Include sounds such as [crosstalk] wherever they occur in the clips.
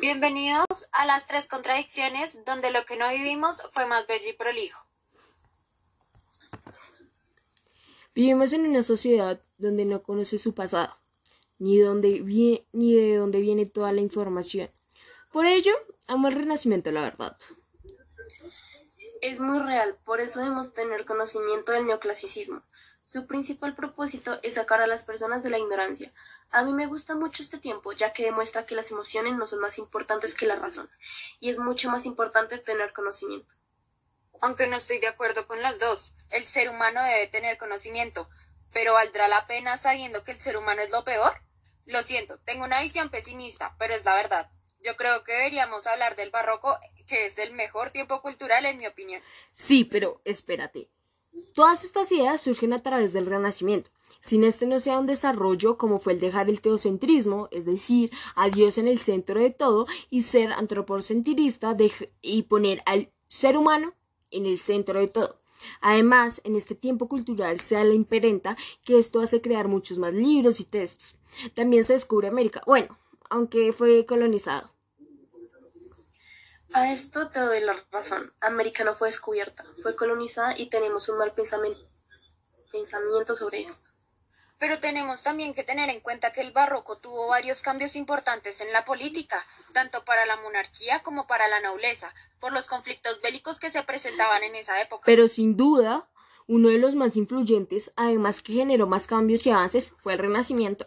Bienvenidos a las tres contradicciones donde lo que no vivimos fue más bello y prolijo. Vivimos en una sociedad donde no conoce su pasado, ni, donde ni de dónde viene toda la información. Por ello, amo el renacimiento, la verdad. Es muy real, por eso debemos tener conocimiento del neoclasicismo. Su principal propósito es sacar a las personas de la ignorancia. A mí me gusta mucho este tiempo, ya que demuestra que las emociones no son más importantes que la razón, y es mucho más importante tener conocimiento. Aunque no estoy de acuerdo con las dos, el ser humano debe tener conocimiento, pero ¿valdrá la pena sabiendo que el ser humano es lo peor? Lo siento, tengo una visión pesimista, pero es la verdad. Yo creo que deberíamos hablar del barroco, que es el mejor tiempo cultural en mi opinión. Sí, pero espérate. Todas estas ideas surgen a través del Renacimiento. Sin este no sea un desarrollo como fue el dejar el teocentrismo, es decir, a Dios en el centro de todo, y ser antropocentrista y poner al ser humano en el centro de todo. Además, en este tiempo cultural se da la imperenta que esto hace crear muchos más libros y textos. También se descubre América, bueno, aunque fue colonizado. A esto te doy la razón. América no fue descubierta, fue colonizada y tenemos un mal pensamiento, pensamiento sobre esto. Pero tenemos también que tener en cuenta que el barroco tuvo varios cambios importantes en la política, tanto para la monarquía como para la nobleza, por los conflictos bélicos que se presentaban en esa época. Pero sin duda, uno de los más influyentes, además que generó más cambios y avances, fue el Renacimiento.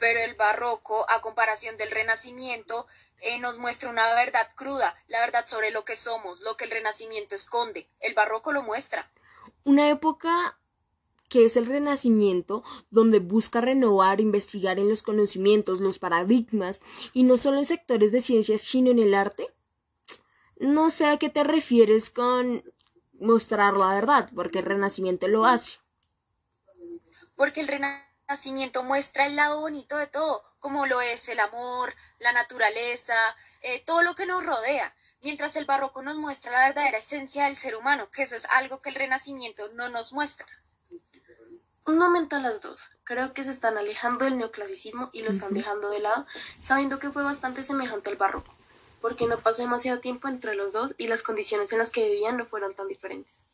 Pero el barroco, a comparación del Renacimiento, eh, nos muestra una verdad cruda, la verdad sobre lo que somos, lo que el Renacimiento esconde. El barroco lo muestra. Una época que es el Renacimiento, donde busca renovar, investigar en los conocimientos, los paradigmas, y no solo en sectores de ciencias, sino en el arte? No sé a qué te refieres con mostrar la verdad, porque el Renacimiento lo hace. Porque el Renacimiento muestra el lado bonito de todo, como lo es el amor, la naturaleza, eh, todo lo que nos rodea mientras el barroco nos muestra la verdadera esencia del ser humano, que eso es algo que el renacimiento no nos muestra. Un momento a las dos. Creo que se están alejando del neoclasicismo y lo están dejando de lado, sabiendo que fue bastante semejante al barroco, porque no pasó demasiado tiempo entre los dos y las condiciones en las que vivían no fueron tan diferentes.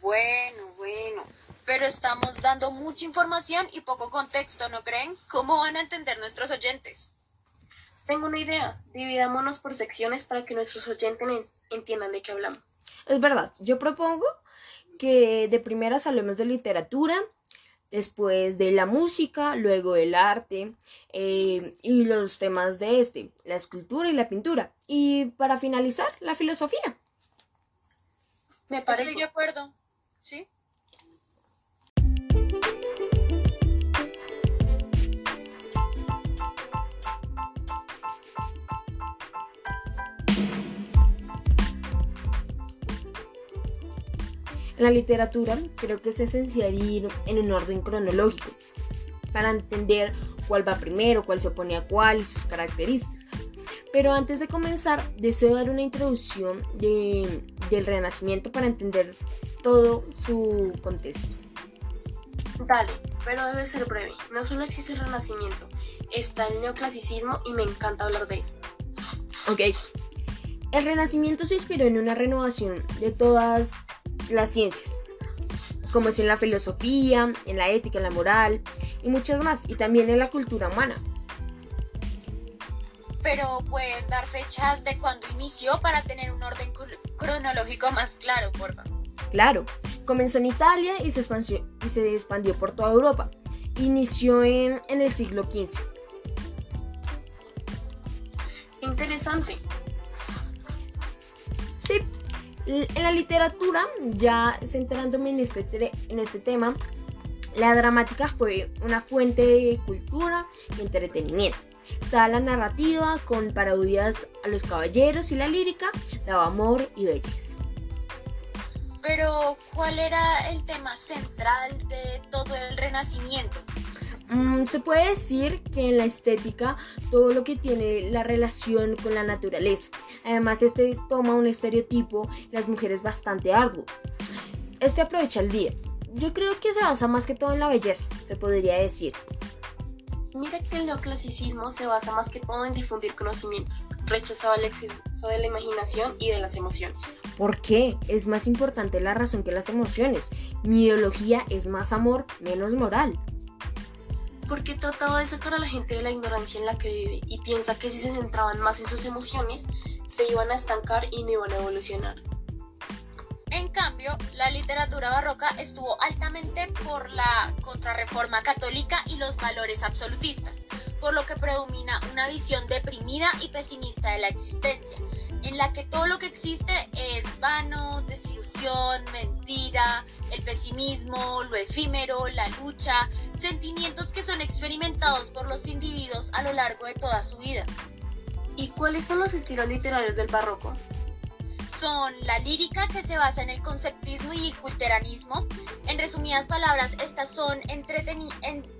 Bueno, bueno, pero estamos dando mucha información y poco contexto, ¿no creen? ¿Cómo van a entender nuestros oyentes? Tengo una idea. Dividámonos por secciones para que nuestros oyentes entiendan de qué hablamos. Es verdad. Yo propongo que de primeras hablemos de literatura, después de la música, luego del arte eh, y los temas de este, la escultura y la pintura. Y para finalizar, la filosofía. Me parece. Estoy de acuerdo. ¿Sí? La literatura creo que es esencial ir en un orden cronológico para entender cuál va primero, cuál se opone a cuál y sus características. Pero antes de comenzar, deseo dar una introducción del Renacimiento para entender todo su contexto. Dale, pero debe ser breve. No solo existe el Renacimiento, está el neoclasicismo y me encanta hablar de esto. Ok. El Renacimiento se inspiró en una renovación de todas las ciencias, como es en la filosofía, en la ética, en la moral y muchas más, y también en la cultura humana. Pero puedes dar fechas de cuando inició para tener un orden cronológico más claro, por favor. Claro, comenzó en Italia y se, expandió, y se expandió por toda Europa. Inició en, en el siglo XV. Interesante. Sí, en la literatura, ya centrándome en este, en este tema, la dramática fue una fuente de cultura y entretenimiento. Estaba la narrativa con parodias a los caballeros y la lírica daba amor y belleza. Pero, ¿cuál era el tema central de todo el Renacimiento? Mm, se puede decir que en la estética todo lo que tiene la relación con la naturaleza. Además, este toma un estereotipo las mujeres bastante arduo. Este aprovecha el día. yo creo que se basa más que todo en la belleza, se podría decir. Mira que el neoclasicismo se basa más que todo en difundir conocimientos, rechazaba el exceso de la imaginación y de las emociones. ¿Por qué? Es más importante la razón que las emociones. Mi ideología es más amor, menos moral. Porque trataba de sacar a la gente de la ignorancia en la que vive y piensa que si se centraban más en sus emociones, se iban a estancar y no iban a evolucionar. En cambio, la literatura barroca estuvo altamente por la contrarreforma católica y los valores absolutistas, por lo que predomina una visión deprimida y pesimista de la existencia, en la que todo lo que existe es vano, desilusión, mentira, pesimismo, lo efímero, la lucha, sentimientos que son experimentados por los individuos a lo largo de toda su vida. ¿Y cuáles son los estilos literarios del barroco? son la lírica que se basa en el conceptismo y culteranismo. En resumidas palabras, estas son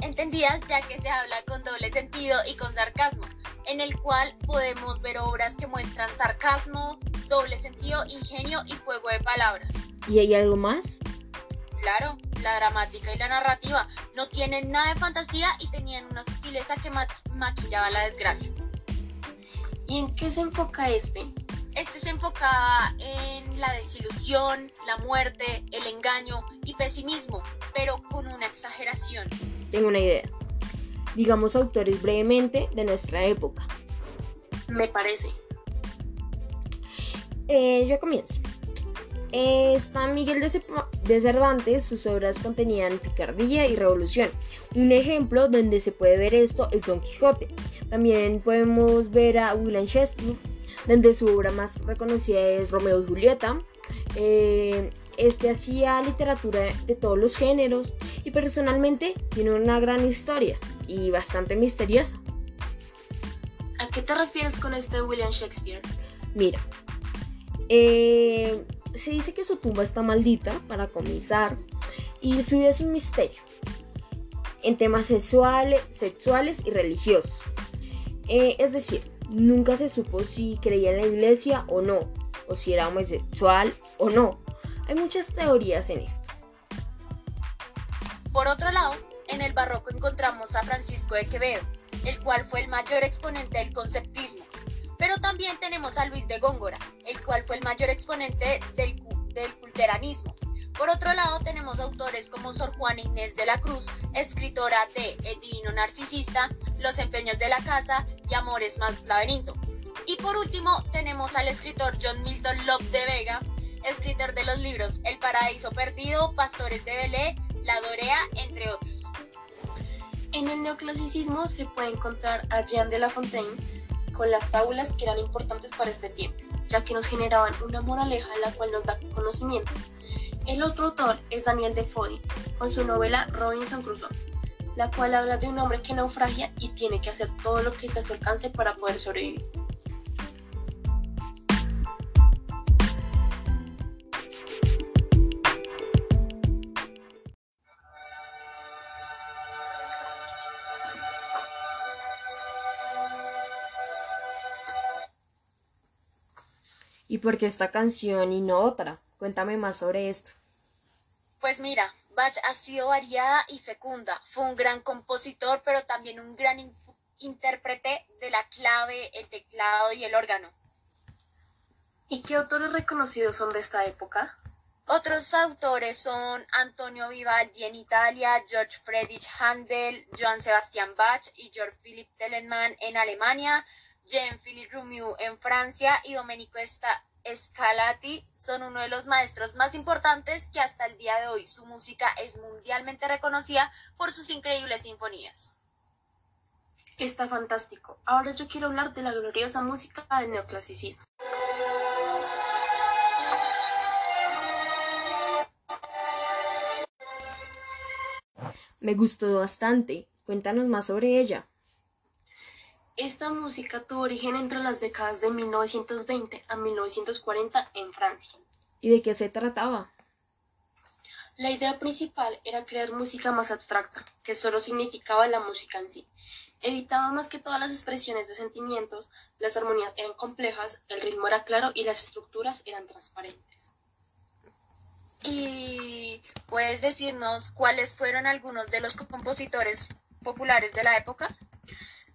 entendidas ya que se habla con doble sentido y con sarcasmo, en el cual podemos ver obras que muestran sarcasmo, doble sentido, ingenio y juego de palabras. ¿Y hay algo más? Claro, la dramática y la narrativa no tienen nada de fantasía y tenían una sutileza que maquillaba la desgracia. ¿Y en qué se enfoca este? Este se enfocaba en la desilusión, la muerte, el engaño y pesimismo, pero con una exageración. Tengo una idea. Digamos autores brevemente de nuestra época. Me parece. Eh, yo comienzo. Está Miguel de Cervantes, sus obras contenían picardía y revolución. Un ejemplo donde se puede ver esto es Don Quijote. También podemos ver a William Shakespeare donde su obra más reconocida es Romeo y Julieta. Eh, este hacía literatura de todos los géneros y personalmente tiene una gran historia y bastante misteriosa. ¿A qué te refieres con este William Shakespeare? Mira, eh, se dice que su tumba está maldita para comenzar y su vida es un misterio en temas sexuales, sexuales y religiosos. Eh, es decir, Nunca se supo si creía en la iglesia o no, o si era homosexual o no. Hay muchas teorías en esto. Por otro lado, en el barroco encontramos a Francisco de Quevedo, el cual fue el mayor exponente del conceptismo. Pero también tenemos a Luis de Góngora, cual fue el mayor exponente del, del culteranismo. Por otro lado, tenemos autores como Sor Juana Inés de la Cruz, escritora de El Divino Narcisista, Los Empeños de la Casa y Amores más Laberinto. Y por último, tenemos al escritor John Milton Love de Vega, escritor de los libros El Paraíso Perdido, Pastores de Belé, La Dorea, entre otros. En el neoclasicismo se puede encontrar a Jean de La Fontaine con las fábulas que eran importantes para este tiempo, ya que nos generaban una moraleja la cual nos da conocimiento el otro autor es Daniel Defoe, con su novela Robinson Crusoe, la cual habla de un hombre que naufragia y tiene que hacer todo lo que está a su alcance para poder sobrevivir. ¿Y por qué esta canción y no otra? Cuéntame más sobre esto. Pues mira, Bach ha sido variada y fecunda. Fue un gran compositor, pero también un gran intérprete de la clave, el teclado y el órgano. ¿Y qué autores reconocidos son de esta época? Otros autores son Antonio Vivaldi en Italia, George Friedrich Handel, Johann Sebastian Bach y Georg Philipp Telemann en Alemania, Jean-Philippe Rumieux en Francia y Domenico Esta Scalati son uno de los maestros más importantes que hasta el día de hoy su música es mundialmente reconocida por sus increíbles sinfonías. Está fantástico. Ahora yo quiero hablar de la gloriosa música del neoclasicismo. Me gustó bastante. Cuéntanos más sobre ella. Esta música tuvo origen entre las décadas de 1920 a 1940 en Francia. ¿Y de qué se trataba? La idea principal era crear música más abstracta, que solo significaba la música en sí. Evitaba más que todas las expresiones de sentimientos, las armonías eran complejas, el ritmo era claro y las estructuras eran transparentes. ¿Y puedes decirnos cuáles fueron algunos de los compositores populares de la época?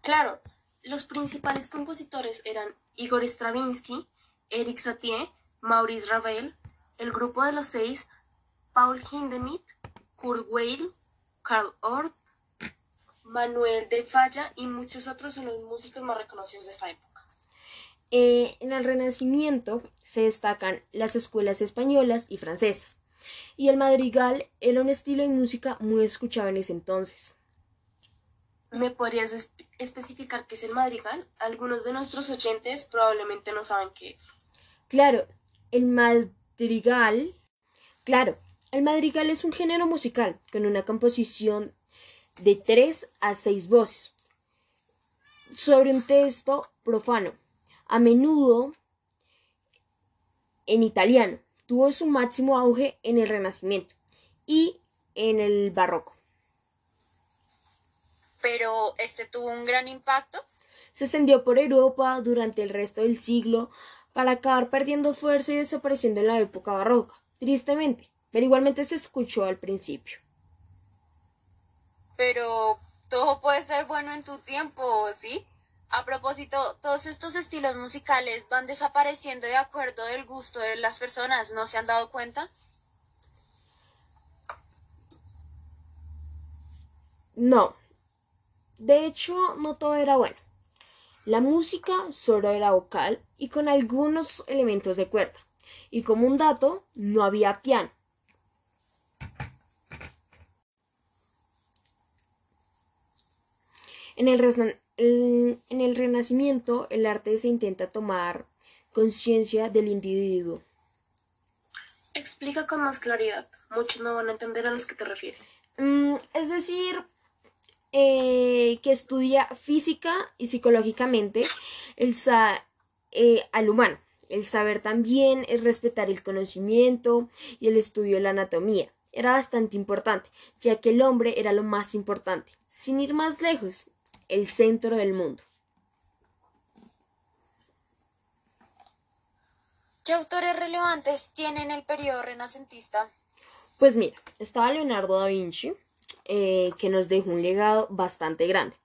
Claro, los principales compositores eran Igor Stravinsky, Eric Satie, Maurice Ravel, el grupo de los seis, Paul Hindemith, Kurt Weill, Karl Orff, Manuel de Falla y muchos otros son los músicos más reconocidos de esta época. Eh, en el Renacimiento se destacan las escuelas españolas y francesas, y el madrigal era un estilo de música muy escuchado en ese entonces. ¿Me podrías especificar qué es el madrigal? Algunos de nuestros oyentes probablemente no saben qué es. Claro, el madrigal, claro, el madrigal es un género musical con una composición de tres a seis voces sobre un texto profano, a menudo en italiano. Tuvo su máximo auge en el Renacimiento y en el Barroco pero este tuvo un gran impacto. Se extendió por Europa durante el resto del siglo para acabar perdiendo fuerza y desapareciendo en la época barroca, tristemente, pero igualmente se escuchó al principio. Pero todo puede ser bueno en tu tiempo, ¿sí? A propósito, todos estos estilos musicales van desapareciendo de acuerdo del gusto de las personas, ¿no se han dado cuenta? No, de hecho, no todo era bueno. La música solo era vocal y con algunos elementos de cuerda. Y como un dato, no había piano. En el, en el Renacimiento, el arte se intenta tomar conciencia del individuo. Explica con más claridad. Muchos no van a entender a los que te refieres. Mm, es decir, eh, que estudia física y psicológicamente el eh, al humano. El saber también es respetar el conocimiento y el estudio de la anatomía. Era bastante importante, ya que el hombre era lo más importante. Sin ir más lejos, el centro del mundo. ¿Qué autores relevantes tienen el periodo renacentista? Pues mira, estaba Leonardo da Vinci, eh, que nos dejó un legado bastante grande.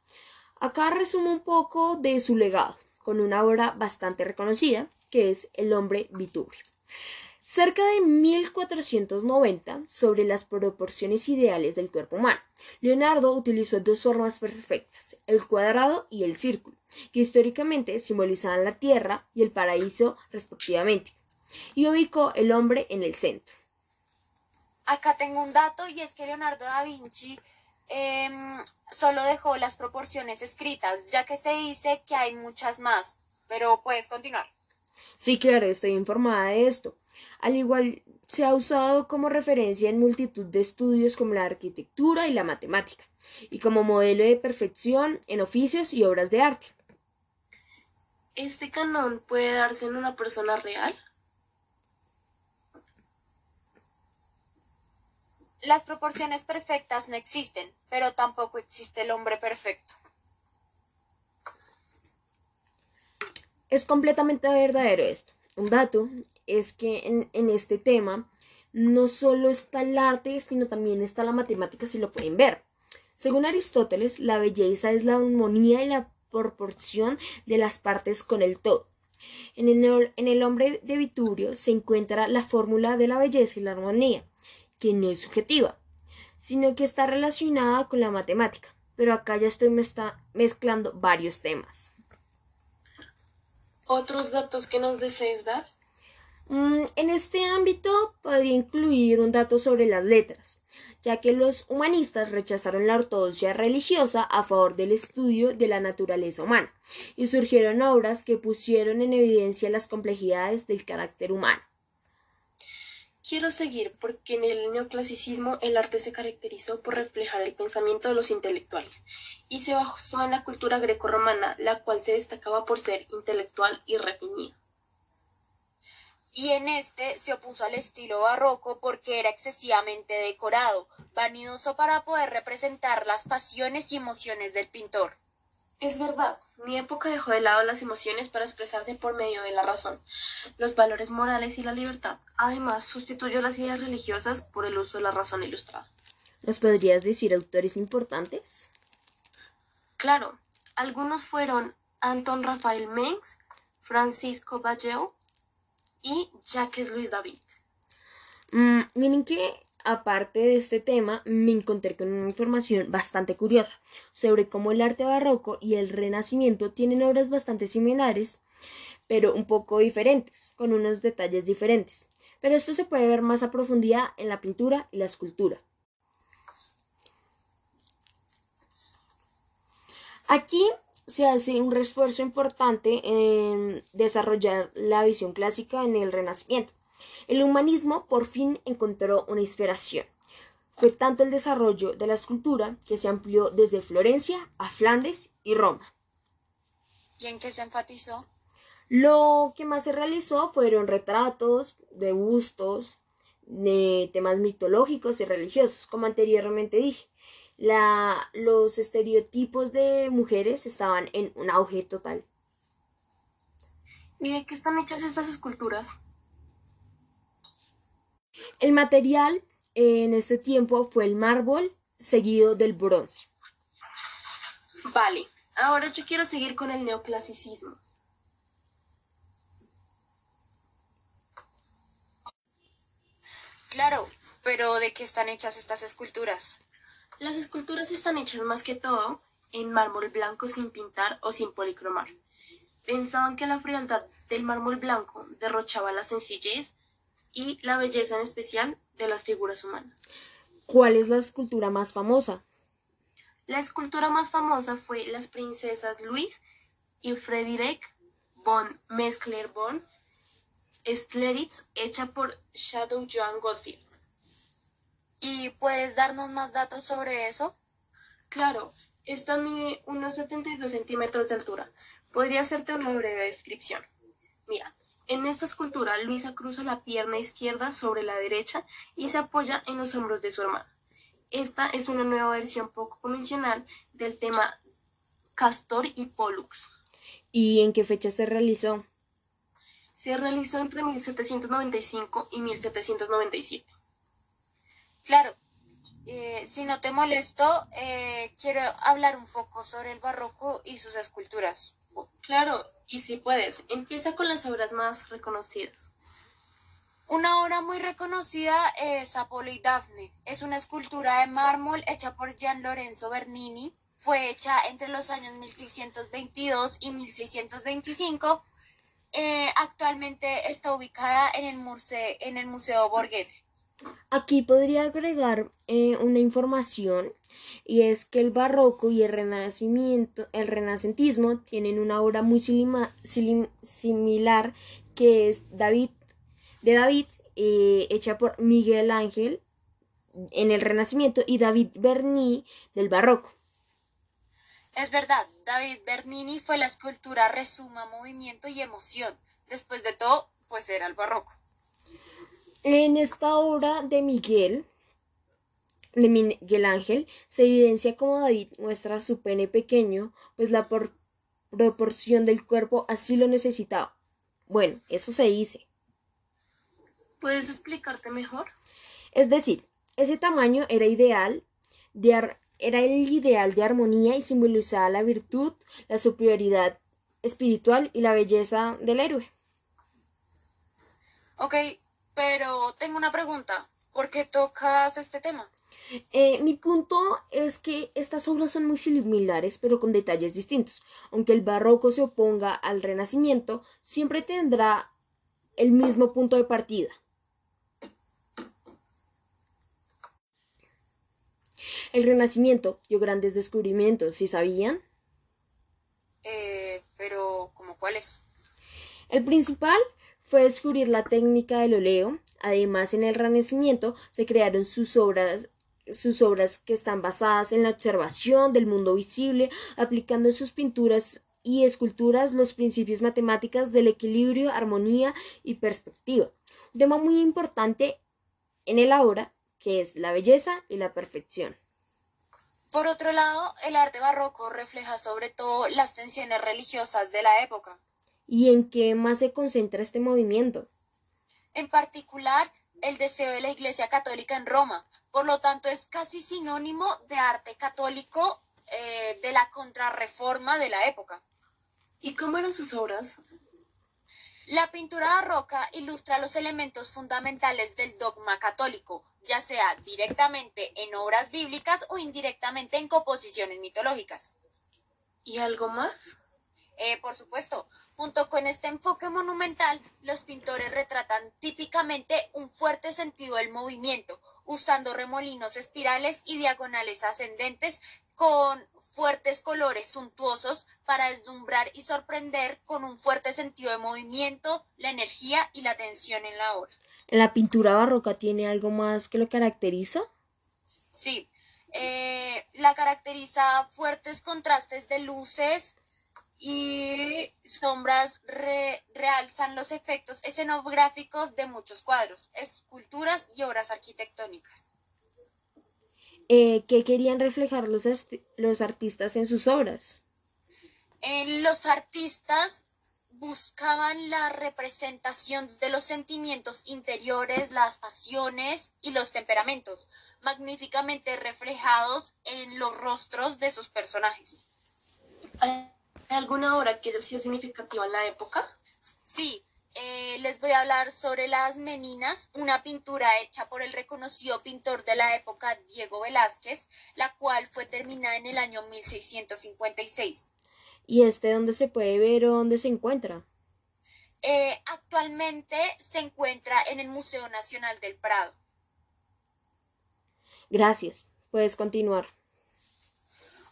Acá resumo un poco de su legado, con una obra bastante reconocida, que es El hombre vitubio. Cerca de 1490, sobre las proporciones ideales del cuerpo humano, Leonardo utilizó dos formas perfectas, el cuadrado y el círculo, que históricamente simbolizaban la tierra y el paraíso respectivamente, y ubicó el hombre en el centro. Acá tengo un dato y es que Leonardo da Vinci em, solo dejó las proporciones escritas, ya que se dice que hay muchas más. Pero puedes continuar. Sí, claro, estoy informada de esto. Al igual se ha usado como referencia en multitud de estudios como la arquitectura y la matemática, y como modelo de perfección en oficios y obras de arte. ¿Este canon puede darse en una persona real? Las proporciones perfectas no existen, pero tampoco existe el hombre perfecto. Es completamente verdadero esto. Un dato es que en, este tema no solo está el arte, sino también está la matemática, si lo pueden ver. Según Aristóteles, la belleza es la armonía y la proporción de las partes con el todo. En el, en el hombre de Vitubio se encuentra la fórmula de la belleza y la armonía que no es subjetiva, sino que está relacionada con la matemática. Pero acá ya estoy mezclando varios temas. ¿Otros datos que nos desees dar? Mm, en este ámbito podría incluir un dato sobre las letras, ya que los humanistas rechazaron la ortodoxia religiosa a favor del estudio de la naturaleza humana, y surgieron obras que pusieron en evidencia las complejidades del carácter humano. Quiero seguir porque en el neoclasicismo el arte se caracterizó por reflejar el pensamiento de los intelectuales y se basó en la cultura grecorromana, la cual se destacaba por ser intelectual y refinida. Y en este se opuso al estilo barroco porque era excesivamente decorado, vanidoso para poder representar las pasiones y emociones del pintor. Es verdad, mi época dejó de lado las emociones para expresarse por medio de la razón, los valores morales y la libertad. Además, sustituyó las ideas religiosas por el uso de la razón ilustrada. ¿Nos podrías decir autores importantes? Claro, algunos fueron Anton Rafael Mengs, Francisco Balleo y Jacques Louis David. Mm, miren que aparte de este tema, me encontré con una información bastante curiosa sobre cómo el arte barroco y el renacimiento tienen obras bastante similares, pero un poco diferentes, con unos detalles diferentes. Pero esto se puede ver más a profundidad en la pintura y la escultura. Aquí se hace un esfuerzo importante en desarrollar la visión clásica en el Renacimiento. El humanismo por fin encontró una inspiración. Fue tanto el desarrollo de la escultura que se amplió desde Florencia a Flandes y Roma. ¿Y en qué se enfatizó? Lo que más se realizó fueron retratos de bustos, de temas mitológicos y religiosos, como anteriormente dije. La, los estereotipos de mujeres estaban en un auge total. ¿Y de qué están hechas estas esculturas? El material en este tiempo fue el mármol seguido del bronce. Vale, ahora yo quiero seguir con el neoclasicismo. Claro, pero ¿de qué están hechas estas esculturas? Las esculturas están hechas más que todo en mármol blanco sin pintar o sin policromar. Pensaban que la frialdad del mármol blanco derrochaba la sencillez y la belleza en especial de las figuras humanas. ¿Cuál es la escultura más famosa? La escultura más famosa fue las princesas Louise y Frederick von Mesclerborn Stleritz, hecha por Shadow Joan Gottlieb. ¿Y puedes darnos más datos sobre eso? Claro, esta mide unos 72 centímetros de altura. Podría hacerte una breve descripción. Mira, en esta escultura, Luisa cruza la pierna izquierda sobre la derecha y se apoya en los hombros de su hermana. Esta es una nueva versión poco convencional del tema Castor y Pollux. ¿Y en qué fecha se realizó? Se realizó entre 1795 y 1797. Claro, eh, si no te molesto, eh, quiero hablar un poco sobre el barroco y sus esculturas. Claro, y si puedes, empieza con las obras más reconocidas. Una obra muy reconocida es Apolo y Dafne. Es una escultura de mármol hecha por Gian Lorenzo Bernini. Fue hecha entre los años 1622 y 1625. Eh, actualmente está ubicada en el, museo, en el Museo Borghese. Aquí podría agregar eh, una información y es que el barroco y el renacimiento, el renacentismo tienen una obra muy similar que es David de David eh, hecha por Miguel Ángel en el Renacimiento y David Bernini del barroco. Es verdad, David Bernini fue la escultura resuma movimiento y emoción. Después de todo, pues era el barroco. En esta obra de Miguel de Miguel Ángel se evidencia como David muestra su pene pequeño, pues la proporción del cuerpo así lo necesitaba. Bueno, eso se dice. ¿Puedes explicarte mejor? Es decir, ese tamaño era ideal de era el ideal de armonía y simbolizaba la virtud, la superioridad espiritual y la belleza del héroe. Ok, pero tengo una pregunta. ¿Por qué tocas este tema? Eh, mi punto es que estas obras son muy similares, pero con detalles distintos. Aunque el barroco se oponga al renacimiento, siempre tendrá el mismo punto de partida. El renacimiento dio grandes descubrimientos, ¿sí sabían? Eh, pero, ¿cómo cuáles? El principal fue descubrir la técnica del óleo. Además, en el Renacimiento se crearon sus obras sus obras que están basadas en la observación del mundo visible, aplicando en sus pinturas y esculturas los principios matemáticos del equilibrio, armonía y perspectiva. Un tema muy importante en el ahora, que es la belleza y la perfección. Por otro lado, el arte barroco refleja sobre todo las tensiones religiosas de la época. ¿Y en qué más se concentra este movimiento? En particular, el deseo de la Iglesia Católica en Roma. Por lo tanto, es casi sinónimo de arte católico eh, de la contrarreforma de la época. ¿Y cómo eran sus obras? La pintura barroca ilustra los elementos fundamentales del dogma católico, ya sea directamente en obras bíblicas o indirectamente en composiciones mitológicas. ¿Y algo más? Eh, por supuesto, junto con este enfoque monumental, los pintores retratan típicamente un fuerte sentido del movimiento, usando remolinos espirales y diagonales ascendentes con fuertes colores suntuosos para deslumbrar y sorprender con un fuerte sentido de movimiento, la energía y la tensión en la obra. ¿La pintura barroca tiene algo más que lo caracteriza? Sí, eh, la caracteriza fuertes contrastes de luces y sombras realzan los efectos escenográficos de muchos cuadros, esculturas y obras arquitectónicas. Eh, ¿Qué querían reflejar los, los artistas en sus obras? Eh, los artistas buscaban la representación de los sentimientos interiores, las pasiones y los temperamentos, magníficamente reflejados en los rostros de sus personajes. ¿Hay alguna obra que haya sido significativa en la época? Sí, eh, les voy a hablar sobre las Meninas, una pintura hecha por el reconocido pintor de la época Diego Velázquez, la cual fue terminada en el año 1656. ¿Y este dónde se puede ver o dónde se encuentra? Eh, actualmente se encuentra en el Museo Nacional del Prado. Gracias. Puedes continuar.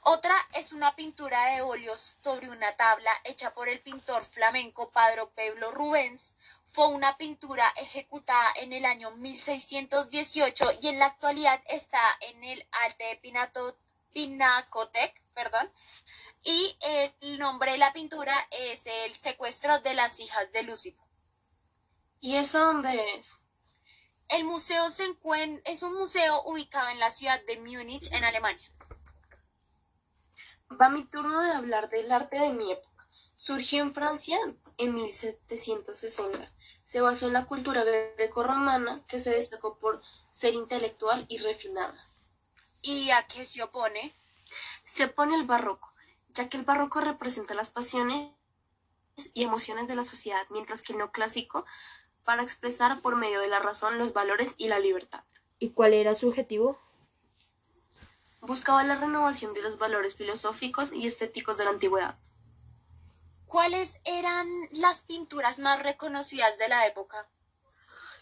Otra es una pintura de óleos sobre una tabla hecha por el pintor flamenco Padre Pablo Rubens. Fue una pintura ejecutada en el año 1618 y en la actualidad está en el Alte de Pinacotec, perdón, y el nombre de la pintura es El secuestro de las hijas de Lucifer. ¿Y eso dónde es? El museo se encuentra, es un museo ubicado en la ciudad de Múnich, en Alemania. Va mi turno de hablar del arte de mi época. Surgió en Francia en 1760. Se basó en la cultura greco-romana que se destacó por ser intelectual y refinada. ¿Y a qué se opone? Se opone el barroco ya que el barroco representa las pasiones y emociones de la sociedad, mientras que el neoclásico para expresar por medio de la razón los valores y la libertad. ¿Y cuál era su objetivo? Buscaba la renovación de los valores filosóficos y estéticos de la antigüedad. ¿Cuáles eran las pinturas más reconocidas de la época?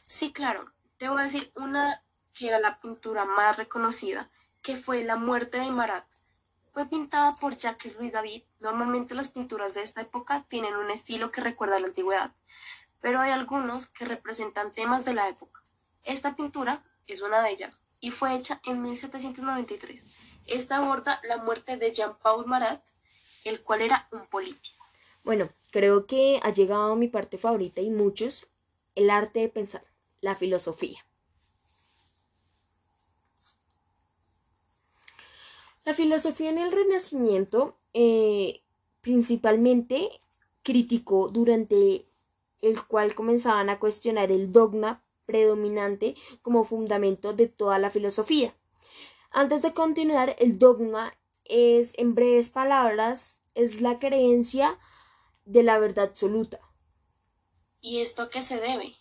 Sí, claro. Te voy a decir una que era la pintura más reconocida, que fue La muerte de Marat, fue pintada por Jacques Louis David. Normalmente las pinturas de esta época tienen un estilo que recuerda a la antigüedad, pero hay algunos que representan temas de la época. Esta pintura es una de ellas y fue hecha en 1793. Esta aborda la muerte de Jean-Paul Marat, el cual era un político. Bueno, creo que ha llegado mi parte favorita y muchos, el arte de pensar, la filosofía. La filosofía en el Renacimiento eh, principalmente criticó durante el cual comenzaban a cuestionar el dogma predominante como fundamento de toda la filosofía. Antes de continuar, el dogma es, en breves palabras, es la creencia de la verdad absoluta. ¿Y esto qué se debe?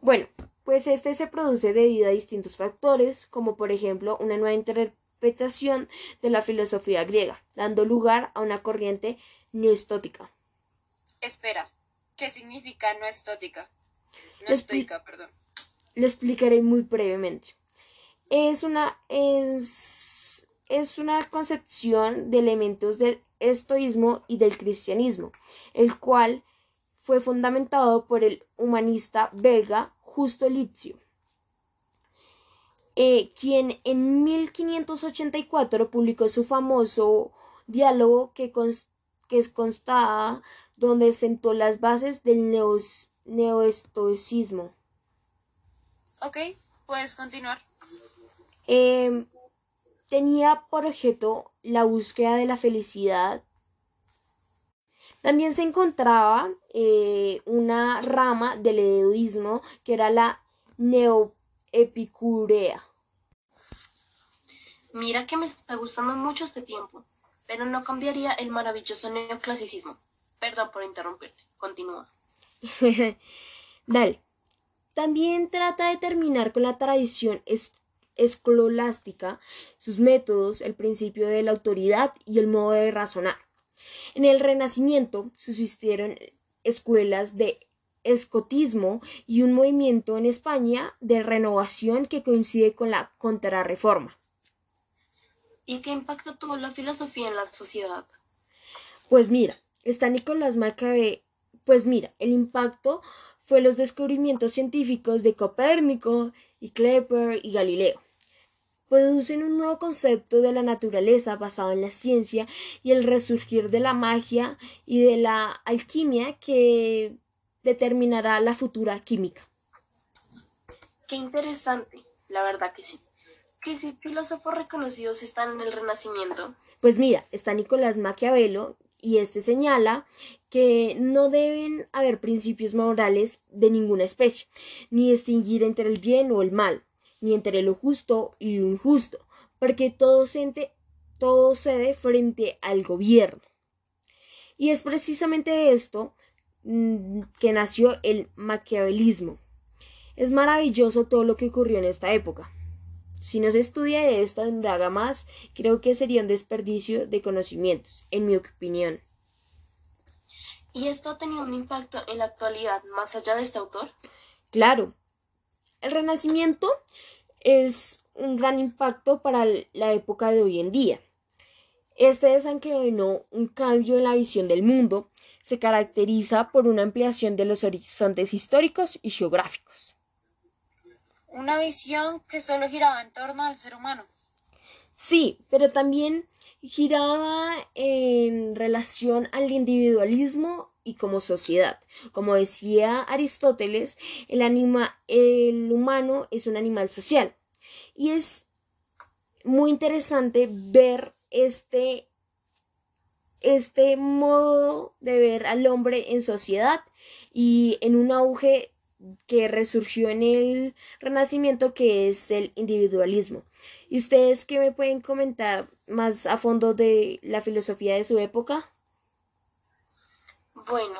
Bueno, pues este se produce debido a distintos factores, como por ejemplo una nueva interpretación de la filosofía griega, dando lugar a una corriente noestótica. Espera, ¿qué significa noestótica? Noestótica, perdón. Lo explicaré muy brevemente. Es una, es, es una concepción de elementos del estoísmo y del cristianismo, el cual fue fundamentado por el humanista belga Justo Lipsio. Eh, quien en 1584 publicó su famoso diálogo que, que constaba donde sentó las bases del neoestoicismo. Ok, puedes continuar. Em, tenía por objeto la búsqueda de la felicidad. También se encontraba eh, una rama del edoísmo que era la neoepicurea. Mira que me está gustando mucho este tiempo, pero no cambiaría el maravilloso neoclasicismo. Perdón por interrumpirte. Continúa. [laughs] Dale. También trata de terminar con la tradición escolástica, sus métodos, el principio de la autoridad y el modo de razonar. En el Renacimiento subsistieron escuelas de escotismo y un movimiento en España de renovación que coincide con la contrarreforma. ¿Y qué impacto tuvo la filosofía en la sociedad? Pues mira, está Nicolás Macabe. Pues mira, el impacto fue los descubrimientos científicos de Copérnico y Kepler y Galileo. Producen un nuevo concepto de la naturaleza basado en la ciencia y el resurgir de la magia y de la alquimia que determinará la futura química. Qué interesante, la verdad que sí. ¿Qué si filósofos reconocidos están en el Renacimiento? Pues mira, está Nicolás Maquiavelo, y este señala que no deben haber principios morales de ninguna especie, ni distinguir entre el bien o el mal, ni entre lo justo y lo injusto, porque todo, todo cede frente al gobierno. Y es precisamente esto mm, que nació el maquiavelismo. Es maravilloso todo lo que ocurrió en esta época. Si no se estudia de esta haga más, creo que sería un desperdicio de conocimientos, en mi opinión. ¿Y esto ha tenido un impacto en la actualidad más allá de este autor? Claro. El Renacimiento es un gran impacto para la época de hoy en día. Este desencadenó un cambio en la visión del mundo, se caracteriza por una ampliación de los horizontes históricos y geográficos. Una visión que solo giraba en torno al ser humano. Sí, pero también giraba en relación al individualismo y como sociedad. Como decía Aristóteles, el, anima, el humano es un animal social. Y es muy interesante ver este, este modo de ver al hombre en sociedad y en un auge que resurgió en el Renacimiento, que es el individualismo. ¿Y ustedes qué me pueden comentar más a fondo de la filosofía de su época? Bueno,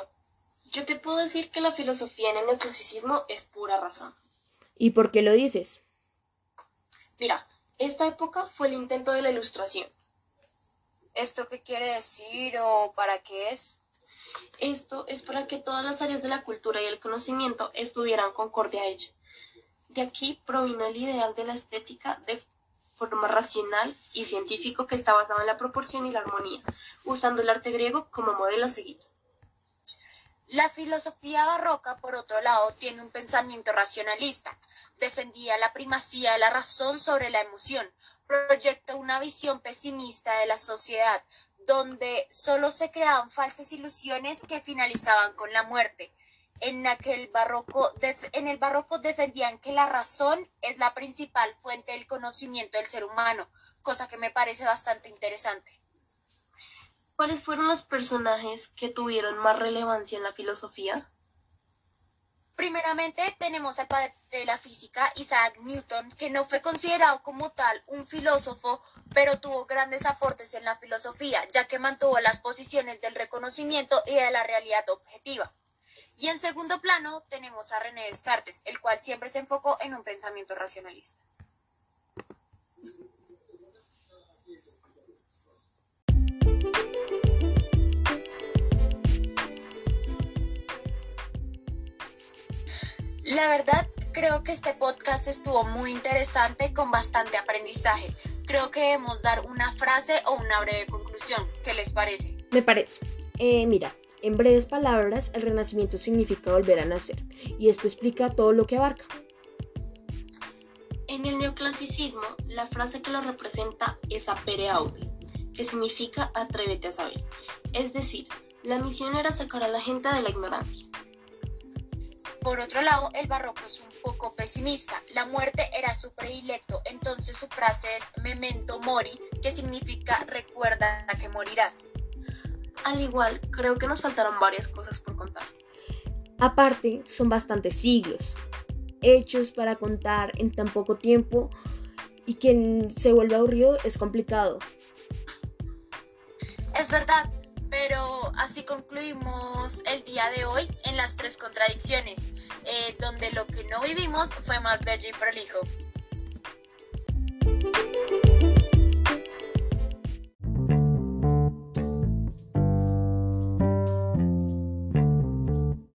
yo te puedo decir que la filosofía en el neoclasicismo es pura razón. ¿Y por qué lo dices? Mira, esta época fue el intento de la ilustración. ¿Esto qué quiere decir o para qué es? Esto es para que todas las áreas de la cultura y el conocimiento estuvieran concorde a ella. De aquí provino el ideal de la estética de forma racional y científico que está basado en la proporción y la armonía, usando el arte griego como modelo a seguir. La filosofía barroca, por otro lado, tiene un pensamiento racionalista. Defendía la primacía de la razón sobre la emoción. Proyecta una visión pesimista de la sociedad, donde solo se creaban falsas ilusiones que finalizaban con la muerte. En, aquel barroco, en el barroco defendían que la razón es la principal fuente del conocimiento del ser humano, cosa que me parece bastante interesante. ¿Cuáles fueron los personajes que tuvieron más relevancia en la filosofía? Primeramente tenemos al padre de la física, Isaac Newton, que no fue considerado como tal un filósofo, pero tuvo grandes aportes en la filosofía, ya que mantuvo las posiciones del reconocimiento y de la realidad objetiva. Y en segundo plano tenemos a René Descartes, el cual siempre se enfocó en un pensamiento racionalista. La verdad, creo que este podcast estuvo muy interesante con bastante aprendizaje. Creo que debemos dar una frase o una breve conclusión. ¿Qué les parece? Me parece. Eh, mira, en breves palabras, el renacimiento significa volver a nacer, y esto explica todo lo que abarca. En el neoclasicismo, la frase que lo representa es apere aude, que significa atrévete a saber. Es decir, la misión era sacar a la gente de la ignorancia. Por otro lado, el barroco es un poco pesimista. La muerte era su predilecto, entonces su frase es memento mori, que significa recuerda que morirás. Al igual, creo que nos faltaron varias cosas por contar. Aparte, son bastantes siglos, hechos para contar en tan poco tiempo y quien se vuelve aburrido es complicado. Es verdad, pero así concluimos el día de hoy en las tres contradicciones, eh, donde lo que no vivimos fue más bello y prolijo.